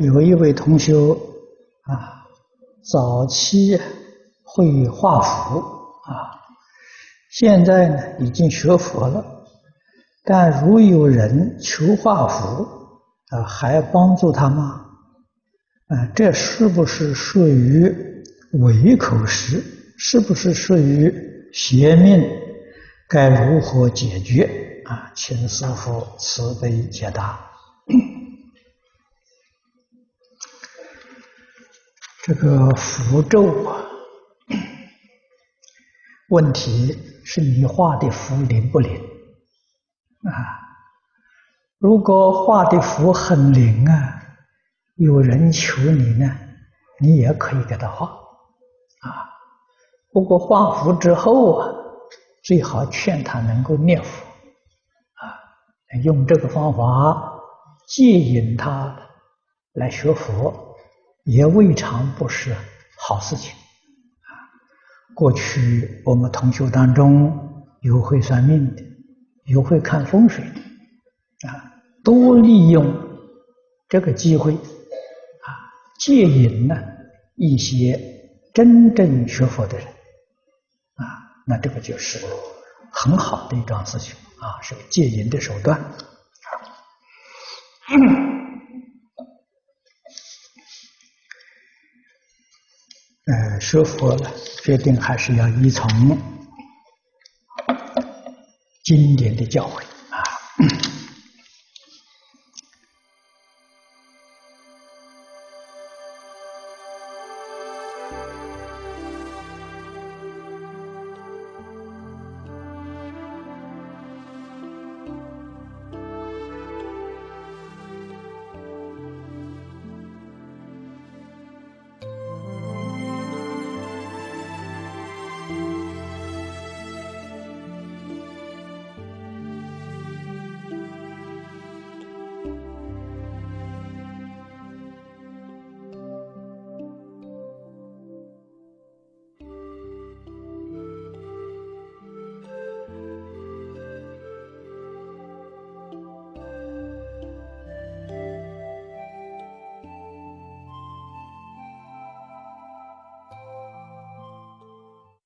有一位同学啊，早期会画符啊，现在呢已经学佛了，但如有人求画符啊，还帮助他吗？啊，这是不是属于伪口实？是不是属于邪命？该如何解决？啊，请师父慈悲解答。这个符咒啊，问题是你画的符灵不灵啊？如果画的符很灵啊，有人求你呢，你也可以给他画啊。不过画符之后啊，最好劝他能够念佛啊，用这个方法接引他来学佛。也未尝不是好事情啊！过去我们同学当中有会算命的，有会看风水的啊，多利用这个机会啊，借引呢一些真正学佛的人啊，那这个就是很好的一桩事情啊，是个接引的手段。呃，学佛了，决定还是要依从经典的教诲啊。